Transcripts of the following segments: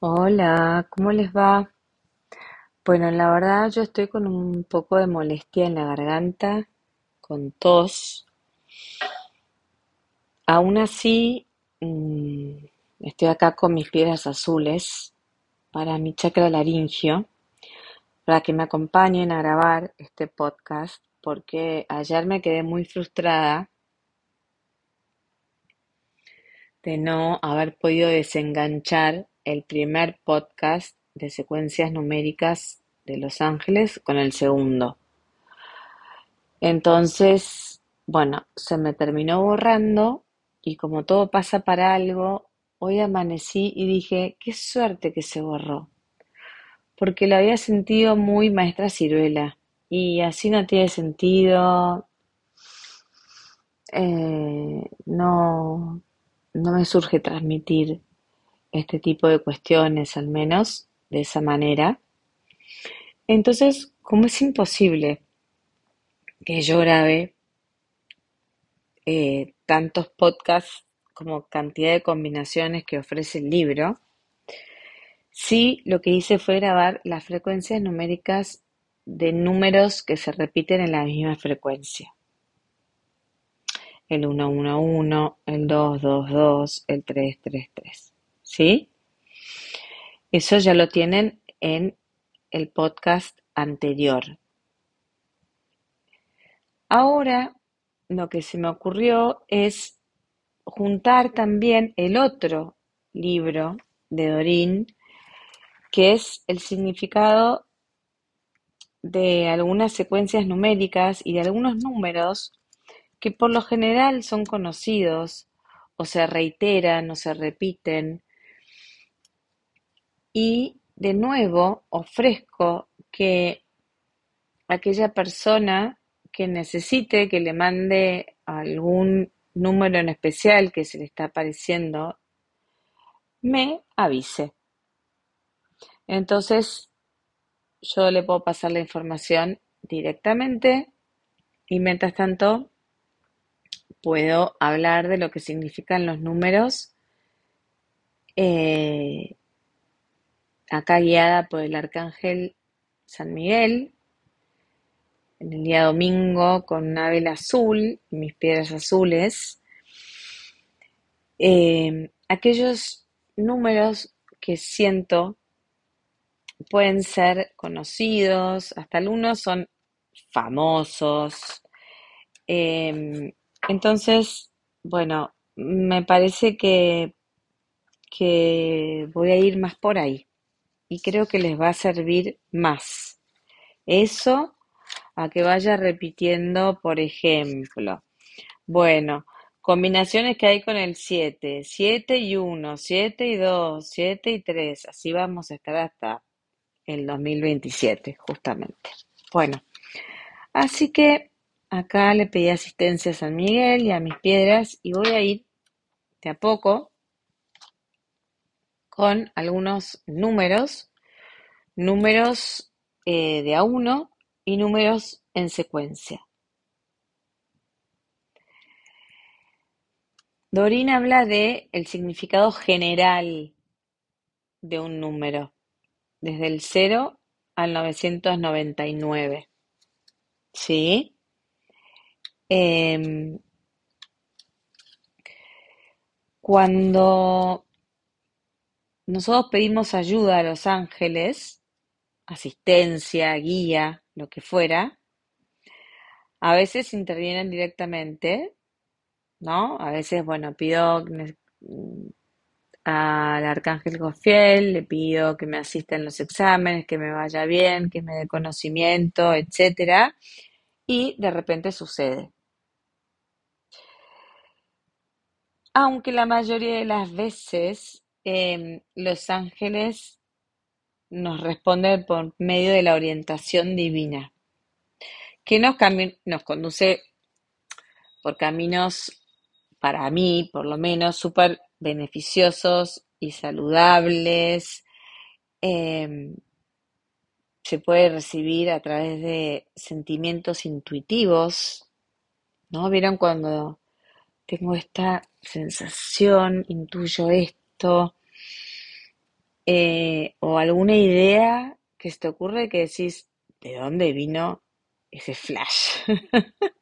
Hola, ¿cómo les va? Bueno, la verdad yo estoy con un poco de molestia en la garganta, con tos. Aún así, mm, estoy acá con mis piedras azules para mi chakra laringio, para que me acompañen a grabar este podcast, porque ayer me quedé muy frustrada de no haber podido desenganchar el primer podcast de secuencias numéricas de Los Ángeles con el segundo. Entonces, bueno, se me terminó borrando y como todo pasa para algo, hoy amanecí y dije, qué suerte que se borró, porque lo había sentido muy maestra ciruela y así no tiene sentido, eh, no, no me surge transmitir este tipo de cuestiones, al menos de esa manera. Entonces, como es imposible que yo grabe eh, tantos podcasts como cantidad de combinaciones que ofrece el libro, sí lo que hice fue grabar las frecuencias numéricas de números que se repiten en la misma frecuencia. El 111, el 222, el 333. ¿Sí? Eso ya lo tienen en el podcast anterior. Ahora lo que se me ocurrió es juntar también el otro libro de Dorín, que es el significado de algunas secuencias numéricas y de algunos números que por lo general son conocidos o se reiteran o se repiten. Y de nuevo ofrezco que aquella persona que necesite que le mande algún número en especial que se le está apareciendo, me avise. Entonces, yo le puedo pasar la información directamente y mientras tanto puedo hablar de lo que significan los números, eh, acá guiada por el arcángel San Miguel, en el día domingo con una vela azul mis piedras azules, eh, aquellos números que siento pueden ser conocidos, hasta algunos son famosos. Eh, entonces, bueno, me parece que, que voy a ir más por ahí y creo que les va a servir más. Eso a que vaya repitiendo, por ejemplo. Bueno, combinaciones que hay con el 7, 7 y 1, 7 y 2, 7 y 3, así vamos a estar hasta el 2027, justamente. Bueno, así que acá le pedí asistencia a San Miguel y a mis piedras y voy a ir de a poco con algunos números, números eh, de a uno y números en secuencia. Dorín habla de el significado general de un número, desde el 0 al 999. ¿Sí? Em, cuando nosotros pedimos ayuda a los ángeles, asistencia, guía, lo que fuera, a veces intervienen directamente, ¿no? A veces, bueno, pido al arcángel Gofiel, le pido que me asista en los exámenes, que me vaya bien, que me dé conocimiento, etcétera, y de repente sucede. Aunque la mayoría de las veces em, los ángeles nos responden por medio de la orientación divina, que nos, conduce por caminos, para mí por lo menos, súper beneficiosos y saludables. Em, se puede recibir a través de sentimientos intuitivos, ¿no? ¿Vieron cuando tengo esta sensación, intuyo esto? Eh, o alguna idea que se te ocurre que decís, ¿de dónde vino ese flash?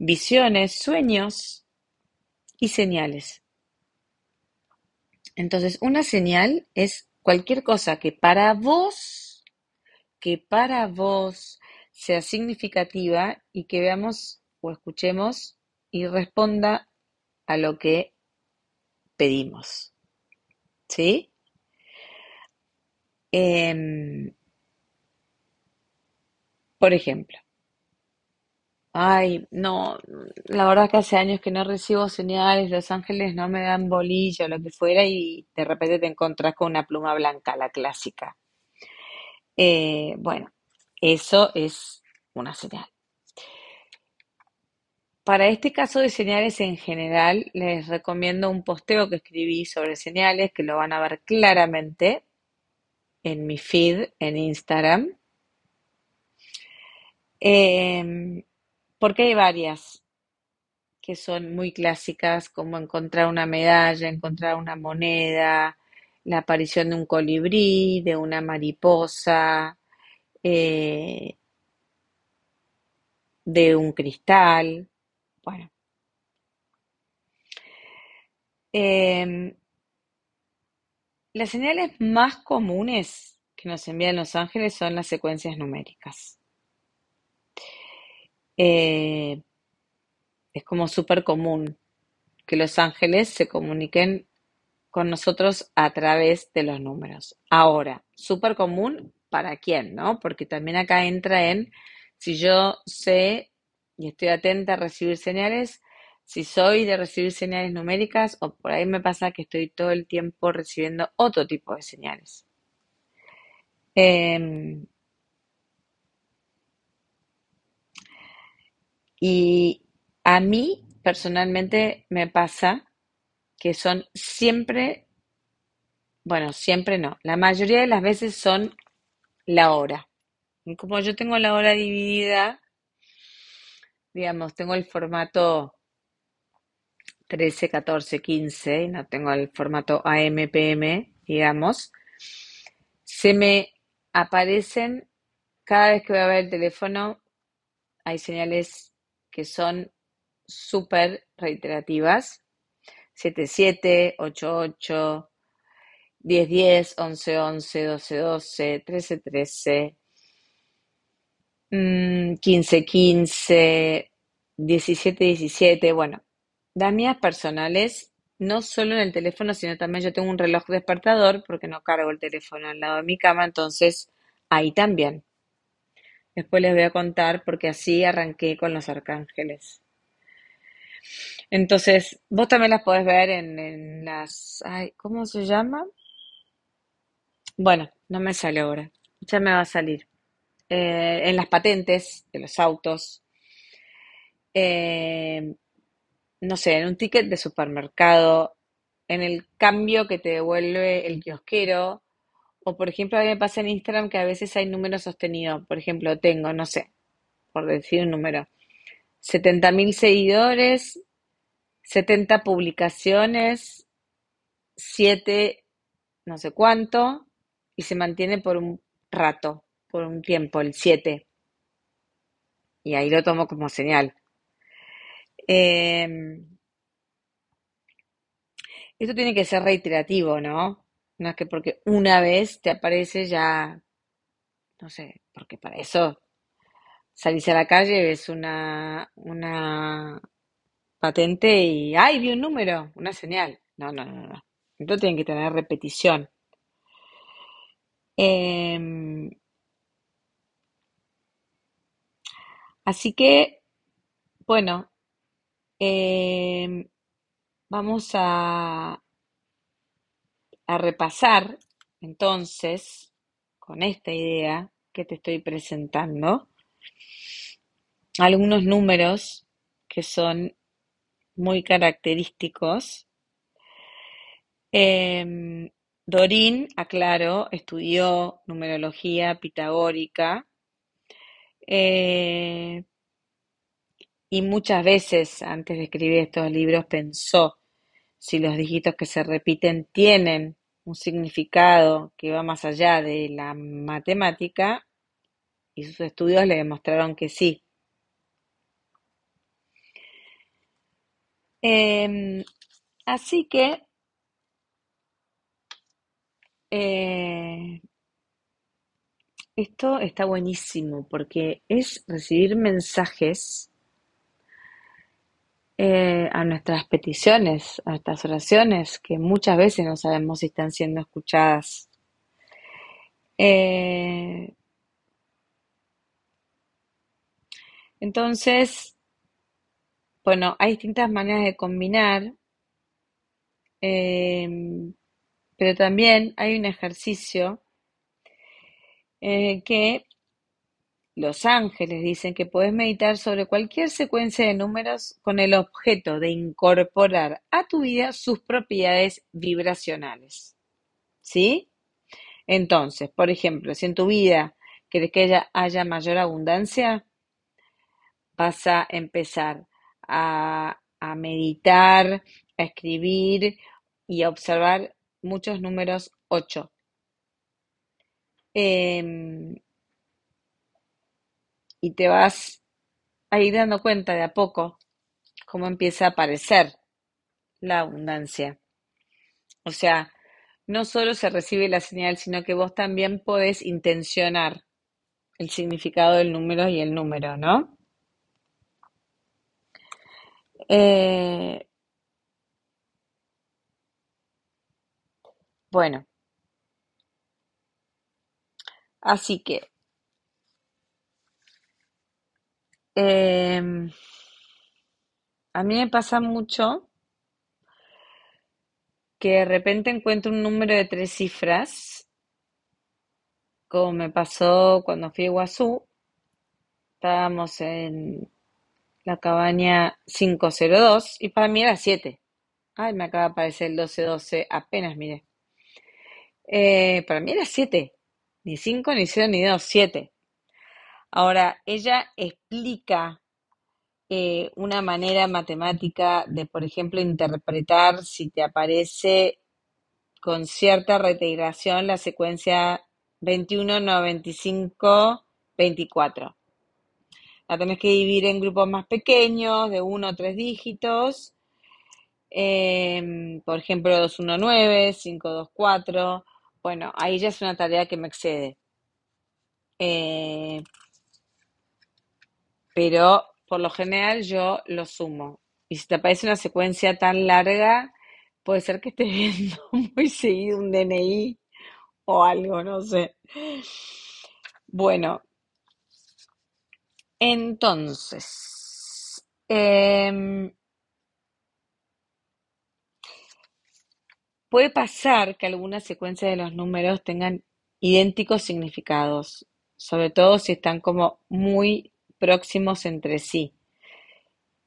Visiones, sueños y señales. Entonces, una señal es cualquier cosa que para vos, que para vos sea significativa y que veamos o escuchemos y responda a lo que pedimos. ¿Sí? Em, por ejemplo, ay, no, la verdad que hace años que no recibo señales, Los Ángeles no me dan bolillo, lo que fuera, y de repente te encontrás con una pluma blanca, la clásica. Eh, bueno, eso es una señal. Para este caso de señales en general, les recomiendo un posteo que escribí sobre señales, que lo van a ver claramente en mi feed en Instagram. Em, porque hay varias que son muy clásicas, como encontrar una medalla, encontrar una moneda, la aparición de un colibrí, de una mariposa, eh, de un cristal. Bueno. Em, las señales más comunes que nos envían los ángeles son las secuencias numéricas. Eh, es como súper común que los ángeles se comuniquen con nosotros a través de los números. Ahora, súper común para quién, ¿no? Porque también acá entra en si yo sé y estoy atenta a recibir señales, si soy de recibir señales numéricas o por ahí me pasa que estoy todo el tiempo recibiendo otro tipo de señales. Em, y a mí personalmente me pasa que son siempre, bueno, siempre no, la mayoría de las veces son la hora. Como yo tengo la hora dividida, digamos, tengo el formato 13, 14, 15, no tengo el formato AMPM, digamos, se me aparecen cada vez que voy a ver el teléfono, hay señales que son súper reiterativas. 77, 88, 10, 10, 11, 11, 12, 12, 13, 13, 15, 15, 17, 17, bueno, las personales, no solo en el teléfono, sino también yo tengo un reloj despertador porque no cargo el teléfono al lado de mi cama, entonces ahí también. Después les voy a contar porque así arranqué con los arcángeles. Entonces, vos también las podés ver en, las... ¿Cómo se llama? Bueno, no me sale ahora. Ya me va a salir. Eh, en las patentes de los autos. Eh, no sé, en un ticket de supermercado, en el cambio que te devuelve el kiosquero, o por ejemplo, a mí me pasa en Instagram que a veces hay números sostenidos. Por ejemplo, tengo, no sé, por decir un número, 70.000 seguidores, 70 publicaciones, 7 no sé cuánto, y se mantiene por un rato, por un tiempo, el 7. Y ahí lo tomo como señal. Em, esto tiene que ser reiterativo, ¿no? No es que porque una vez te aparece ya, no sé, porque para eso salís a la calle, ves una, una patente y ¡ay! Vi un número, una señal. No, no, no, no. Esto tiene que tener repetición. Em, así que, bueno, Em, vamos a, a repasar entonces con esta idea que te estoy presentando algunos números que son muy característicos. Eh, Dorín, aclaro, estudió numerología pitagórica, eh, y muchas veces antes de escribir estos libros pensó si los dígitos que se repiten tienen un significado que va más allá de la matemática y sus estudios le demostraron que sí. Em, así que eh, esto está buenísimo porque es recibir mensajes eh, a nuestras peticiones, a nuestras oraciones, que muchas veces no sabemos si están siendo escuchadas. Eh, entonces, bueno, hay distintas maneras de combinar, em, pero también hay un ejercicio eh, que los ángeles dicen que puedes meditar sobre cualquier secuencia de números con el objeto de incorporar a tu vida sus propiedades vibracionales. ¿Sí? Entonces, por ejemplo, si en tu vida quieres que haya, haya mayor abundancia, vas a empezar a, meditar, a escribir y a observar muchos números 8. Y te vas a ir dando cuenta de a poco cómo empieza a aparecer la abundancia. O sea, no solo se recibe la señal, sino que vos también podés intencionar el significado del número y el número, ¿no? Eh, bueno, así que Em, a mí me pasa mucho que de repente encuentro un número de tres cifras, como me pasó cuando fui a Iguazú. Estábamos en la cabaña 502 y para mí era 7. Ay, me acaba de aparecer el 1212, apenas miré. Eh, para mí era 7. Ni 5, ni 0, ni 2, 7. Ahora, ella explica eh, una manera matemática de, por ejemplo, interpretar si te aparece con cierta reintegración la secuencia 21, 95, 24. La tenés que dividir en grupos más pequeños, de uno o tres dígitos. Em, por ejemplo, 219, 524. Bueno, ahí ya es una tarea que me excede. Eh, pero por lo general yo lo sumo. Y si te aparece una secuencia tan larga, puede ser que estés viendo muy seguido un DNI o algo, no sé. Bueno, entonces, em, puede pasar que algunas secuencias de los números tengan idénticos significados, sobre todo si están como muy próximos entre sí.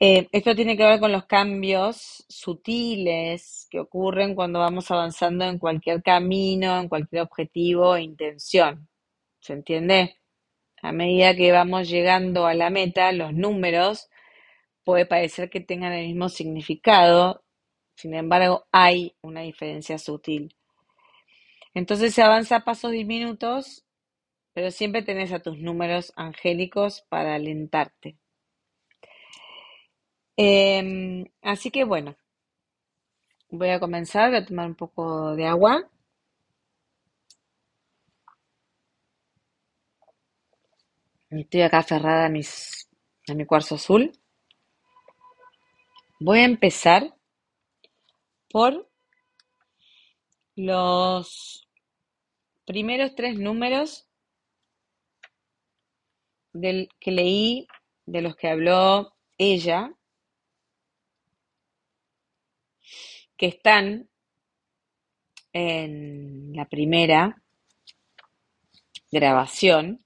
Eh, esto tiene que ver con los cambios sutiles que ocurren cuando vamos avanzando en cualquier camino, en cualquier objetivo e intención. ¿Se entiende? A medida que vamos llegando a la meta, los números puede parecer que tengan el mismo significado, sin embargo hay una diferencia sutil. Entonces se avanza a pasos diminutos pero siempre tenés a tus números angélicos para alentarte. Em, así que bueno, voy a comenzar, voy a tomar un poco de agua. Estoy acá aferrada a, mis, a mi cuarzo azul. Voy a empezar por los primeros tres números del que leí, de los que habló ella, que están en la primera grabación.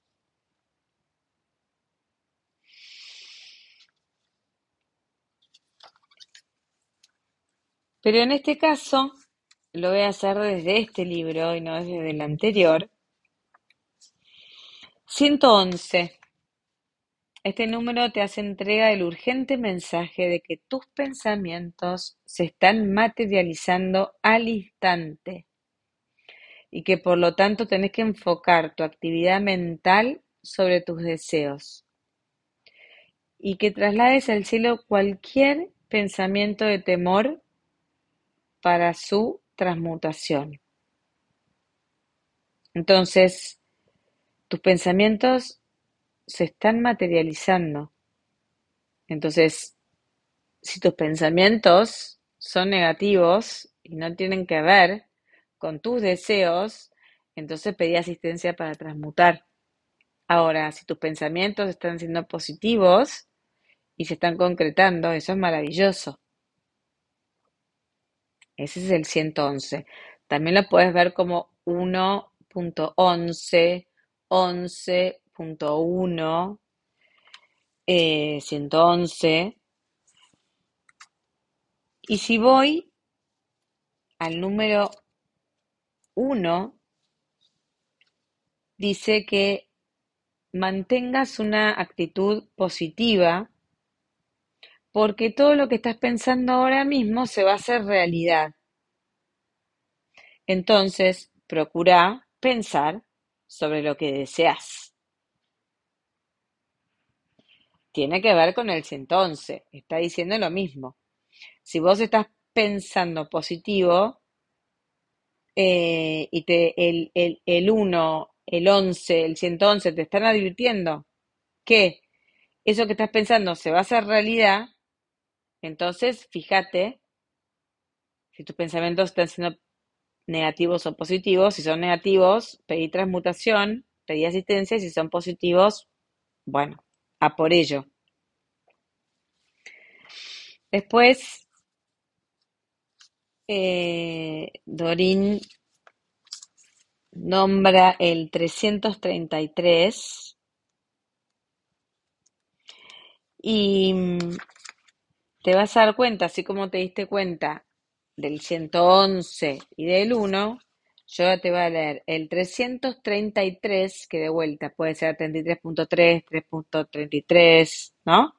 Pero en este caso lo voy a hacer desde este libro y no desde el anterior. 111. Este número te hace entrega del urgente mensaje de que tus pensamientos se están materializando al instante. y que por lo tanto tenés que enfocar tu actividad mental sobre tus deseos y que traslades al cielo cualquier pensamiento de temor para su transmutación. Entonces, tus pensamientos se están materializando. Entonces, si tus pensamientos son negativos y no tienen que ver con tus deseos, entonces pedí asistencia para transmutar. Ahora, si tus pensamientos están siendo positivos y se están concretando, eso es maravilloso. Ese es el 111. También lo puedes ver como 1.11, 11.1, 111. Y si voy al número 1, dice que mantengas una actitud positiva porque todo lo que estás pensando ahora mismo se va a hacer realidad. Entonces, procura pensar sobre lo que deseas. Tiene que ver con el 111, está diciendo lo mismo. Si vos estás pensando positivo eh, y te, el, el, el 1, el 11, el 111 te están advirtiendo que eso que estás pensando se va a hacer realidad, entonces fíjate si tus pensamientos están siendo negativos o positivos. Si son negativos, pedí transmutación, pedí asistencia. Si son positivos, bueno, a por ello. Después, eh, Dorín nombra el 333 y mm, te vas a dar cuenta, así como te diste cuenta del 111 y del 1, yo te voy a leer el 333, que de vuelta puede ser 33.3, 3.33, ¿no?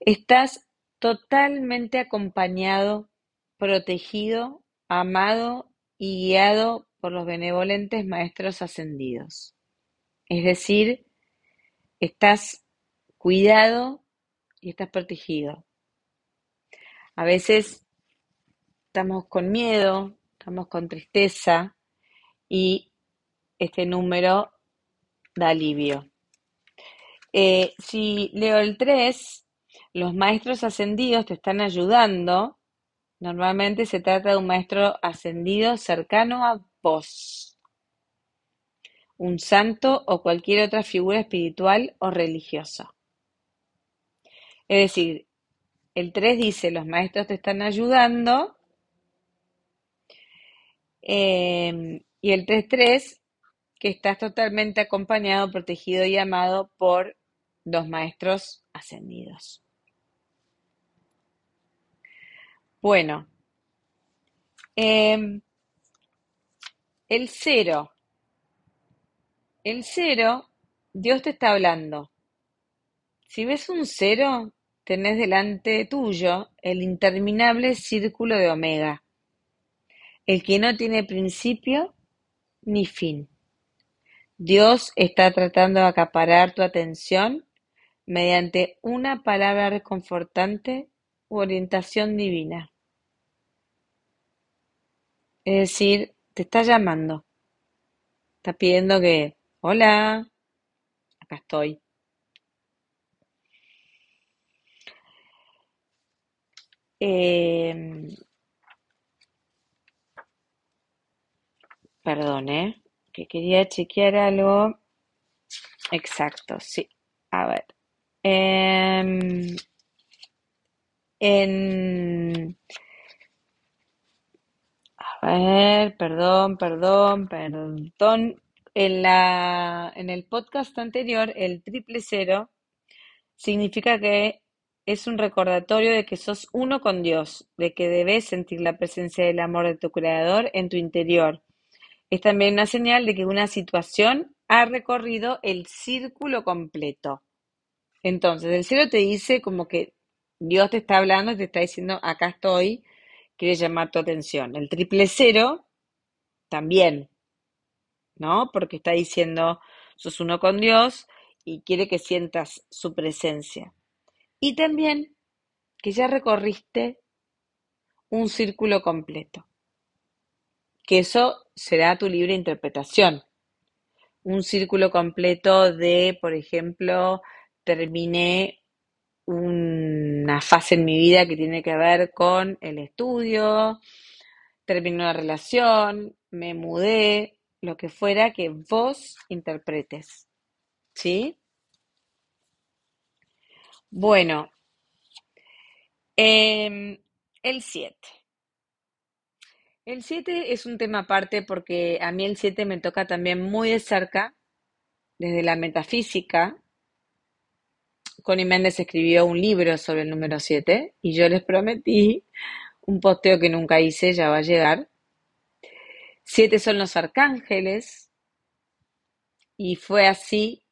Estás totalmente acompañado, protegido, amado y guiado por los benevolentes maestros ascendidos. Es decir, estás cuidado y estás protegido. A veces estamos con miedo, estamos con tristeza y este número da alivio. Eh, si leo el 3, los maestros ascendidos te están ayudando. Normalmente se trata de un maestro ascendido cercano a vos, un santo o cualquier otra figura espiritual o religiosa. Es decir, el 3 dice, los maestros te están ayudando. Em, y el 3.3, que estás totalmente acompañado, protegido y amado por dos maestros ascendidos. Bueno, em, el cero. El cero, Dios te está hablando. Si ves un cero, tenés delante tuyo el interminable círculo de Omega, el que no tiene principio ni fin. Dios está tratando de acaparar tu atención mediante una palabra reconfortante u orientación divina. Es decir, te está llamando, está pidiendo que, hola, acá estoy. Eh, perdón, ¿eh? Que quería chequear algo. Exacto, sí. A ver. Em, en. A ver, perdón, perdón, perdón. En, la, en el podcast anterior, el triple cero significa que es un recordatorio de que sos uno con Dios, de que debes sentir la presencia del amor de tu Creador en tu interior. Es también una señal de que una situación ha recorrido el círculo completo. Entonces, el cielo te dice como que Dios te está hablando y te está diciendo, acá estoy, quiere llamar tu atención. El triple cero, también, ¿no? Porque está diciendo, sos uno con Dios y quiere que sientas su presencia. Y también que ya recorriste un círculo completo. Que eso será tu libre interpretación. Un círculo completo de, por ejemplo, terminé una fase en mi vida que tiene que ver con el estudio, terminé una relación, me mudé, lo que fuera que vos interpretes. ¿Sí? Bueno, em, el 7. El 7 es un tema aparte porque a mí el 7 me toca también muy de cerca, desde la metafísica. Connie Méndez escribió un libro sobre el número 7 y yo les prometí un posteo que nunca hice, ya va a llegar. Siete son los arcángeles y fue así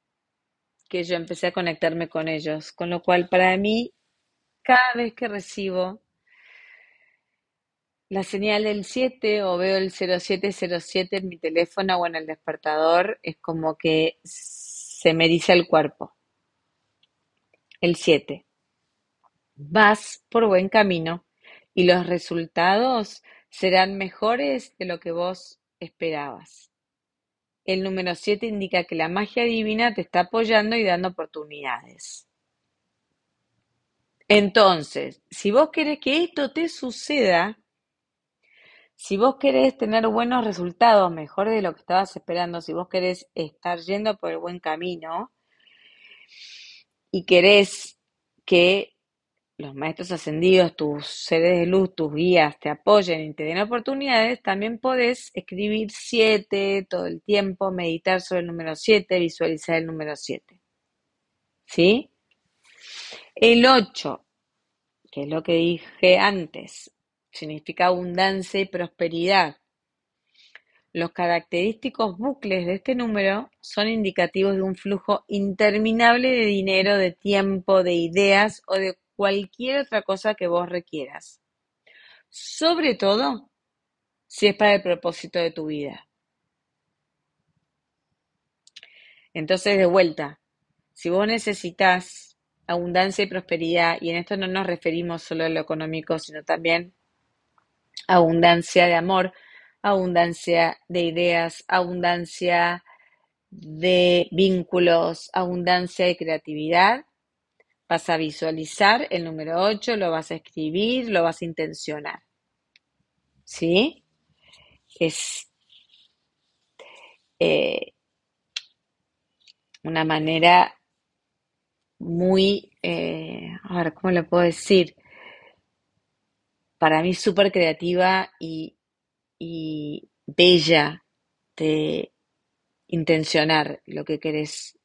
que yo empecé a conectarme con ellos, con lo cual para mí, cada vez que recibo la señal del 7 o veo el 0707 en mi teléfono o en el despertador, es como que se me dice el cuerpo. El 7. Vas por buen camino y los resultados serán mejores de lo que vos esperabas. El número 7 indica que la magia divina te está apoyando y dando oportunidades. Entonces, si vos querés que esto te suceda, si vos querés tener buenos resultados, mejores de lo que estabas esperando, si vos querés estar yendo por el buen camino y querés que los maestros ascendidos, tus seres de luz, tus guías te apoyen y te den oportunidades, también podés escribir siete todo el tiempo, meditar sobre el número siete, visualizar el número siete. ¿Sí? El 8, que es lo que dije antes, significa abundancia y prosperidad. Los característicos bucles de este número son indicativos de un flujo interminable de dinero, de tiempo, de ideas o de cualquier otra cosa que vos requieras. Sobre todo si es para el propósito de tu vida. Entonces, de vuelta, si vos necesitas abundancia y prosperidad, y en esto no nos referimos solo a lo económico, sino también abundancia de amor, abundancia de ideas, abundancia de vínculos, abundancia de creatividad, Vas a visualizar el número 8, lo vas a escribir, lo vas a intencionar. ¿Sí? Es eh, una manera muy, eh, a ver, ¿cómo le puedo decir? Para mí súper creativa y, y bella de intencionar lo que querés.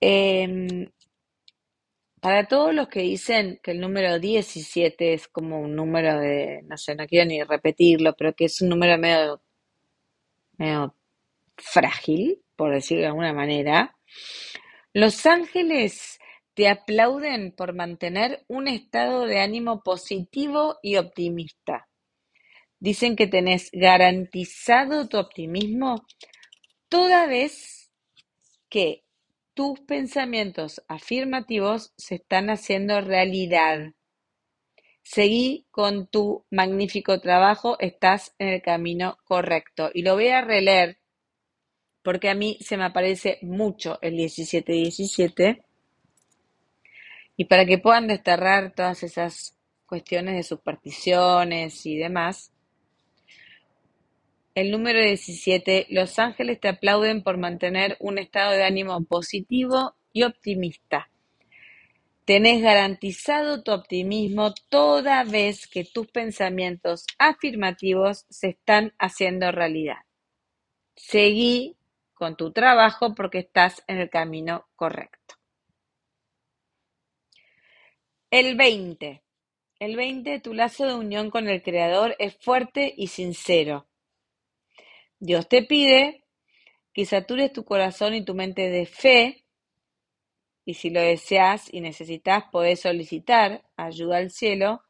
Em, para todos los que dicen que el número 17 es como un número de, no sé, no quiero ni repetirlo, pero que es un número medio, medio frágil, por decirlo de alguna manera, los ángeles te aplauden por mantener un estado de ánimo positivo y optimista. Dicen que tenés garantizado tu optimismo toda vez que tus pensamientos afirmativos se están haciendo realidad. Seguí con tu magnífico trabajo, estás en el camino correcto. Y lo voy a releer porque a mí se me aparece mucho el 1717 y para que puedan desterrar todas esas cuestiones de supersticiones y demás, el número 17. Los ángeles te aplauden por mantener un estado de ánimo positivo y optimista. Tenés garantizado tu optimismo toda vez que tus pensamientos afirmativos se están haciendo realidad. Seguí con tu trabajo porque estás en el camino correcto. El 20. El 20, tu lazo de unión con el Creador es fuerte y sincero. Dios te pide que satures tu corazón y tu mente de fe, y si lo deseas y necesitas, podés solicitar ayuda al cielo.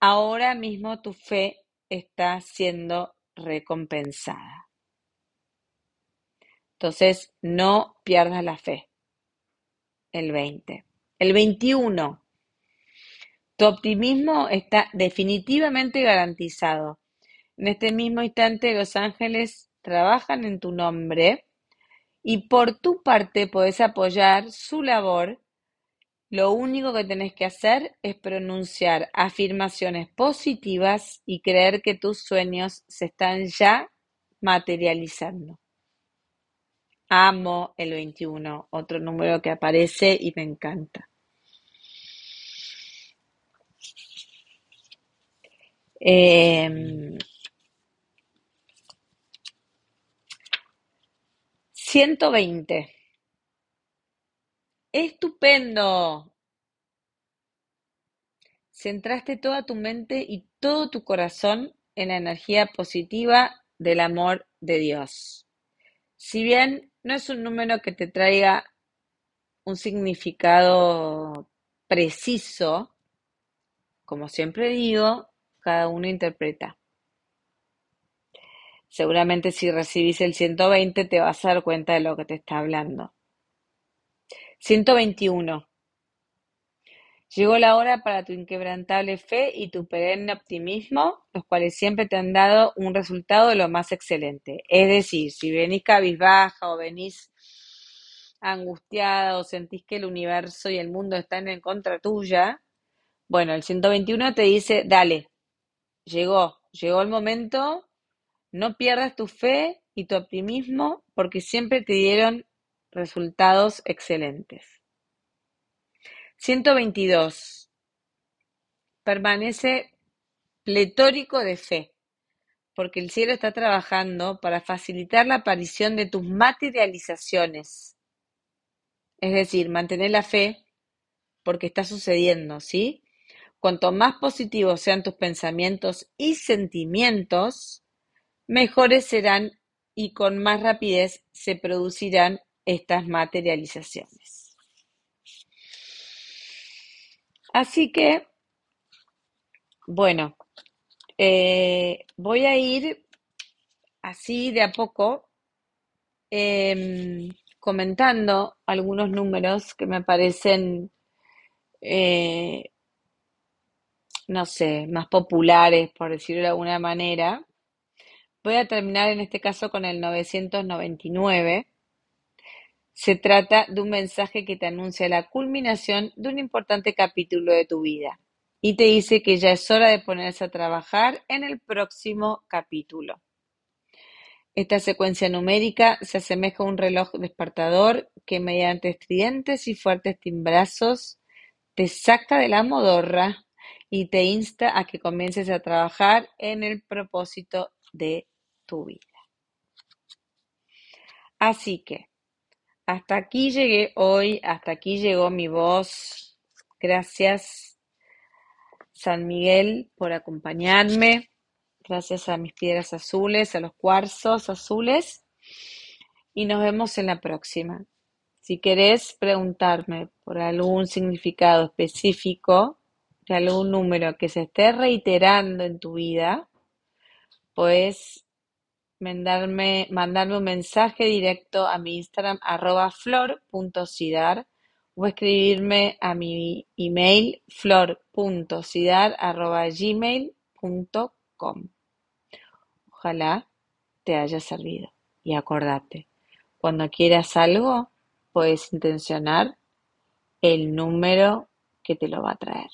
Ahora mismo tu fe está siendo recompensada. Entonces, no pierdas la fe. El 20. El 21. Tu optimismo está definitivamente garantizado. En este mismo instante los ángeles trabajan en tu nombre y por tu parte podés apoyar su labor. Lo único que tenés que hacer es pronunciar afirmaciones positivas y creer que tus sueños se están ya materializando. Amo el 21, otro número que aparece y me encanta. Eh, 120. Estupendo. Centraste toda tu mente y todo tu corazón en la energía positiva del amor de Dios. Si bien no es un número que te traiga un significado preciso, como siempre digo, cada uno interpreta. Seguramente si recibís el 120 te vas a dar cuenta de lo que te está hablando. 121. Llegó la hora para tu inquebrantable fe y tu perenne optimismo, los cuales siempre te han dado un resultado de lo más excelente. Es decir, si venís cabizbaja o venís angustiada o sentís que el universo y el mundo están en contra tuya, bueno, el 121 te dice, dale, llegó, llegó el momento, no pierdas tu fe y tu optimismo porque siempre te dieron resultados excelentes. 122. Permanece pletórico de fe, porque el cielo está trabajando para facilitar la aparición de tus materializaciones. Es decir, mantener la fe porque está sucediendo, ¿sí? Cuanto más positivos sean tus pensamientos y sentimientos, mejores serán y con más rapidez se producirán estas materializaciones. Así que, bueno, eh, voy a ir así de a poco em, comentando algunos números que me parecen, eh, no sé, más populares, por decirlo de alguna manera. Voy a terminar en este caso con el 999. Se trata de un mensaje que te anuncia la culminación de un importante capítulo de tu vida y te dice que ya es hora de ponerse a trabajar en el próximo capítulo. Esta secuencia numérica se asemeja a un reloj despertador que mediante estridentes y fuertes timbrazos te saca de la modorra y te insta a que comiences a trabajar en el propósito de tu vida. Así que, hasta aquí llegué hoy, hasta aquí llegó mi voz. Gracias, San Miguel, por acompañarme. Gracias a mis piedras azules, a los cuarzos azules. Y nos vemos en la próxima. Si querés preguntarme por algún significado específico de algún número que se esté reiterando en tu vida, pues mandarme, mandarme un mensaje directo a mi Instagram arroba flor.cidar o escribirme a mi email flor.cidar arroba. Ojalá te haya servido. Y acordate, cuando quieras algo, puedes intencionar el número que te lo va a traer.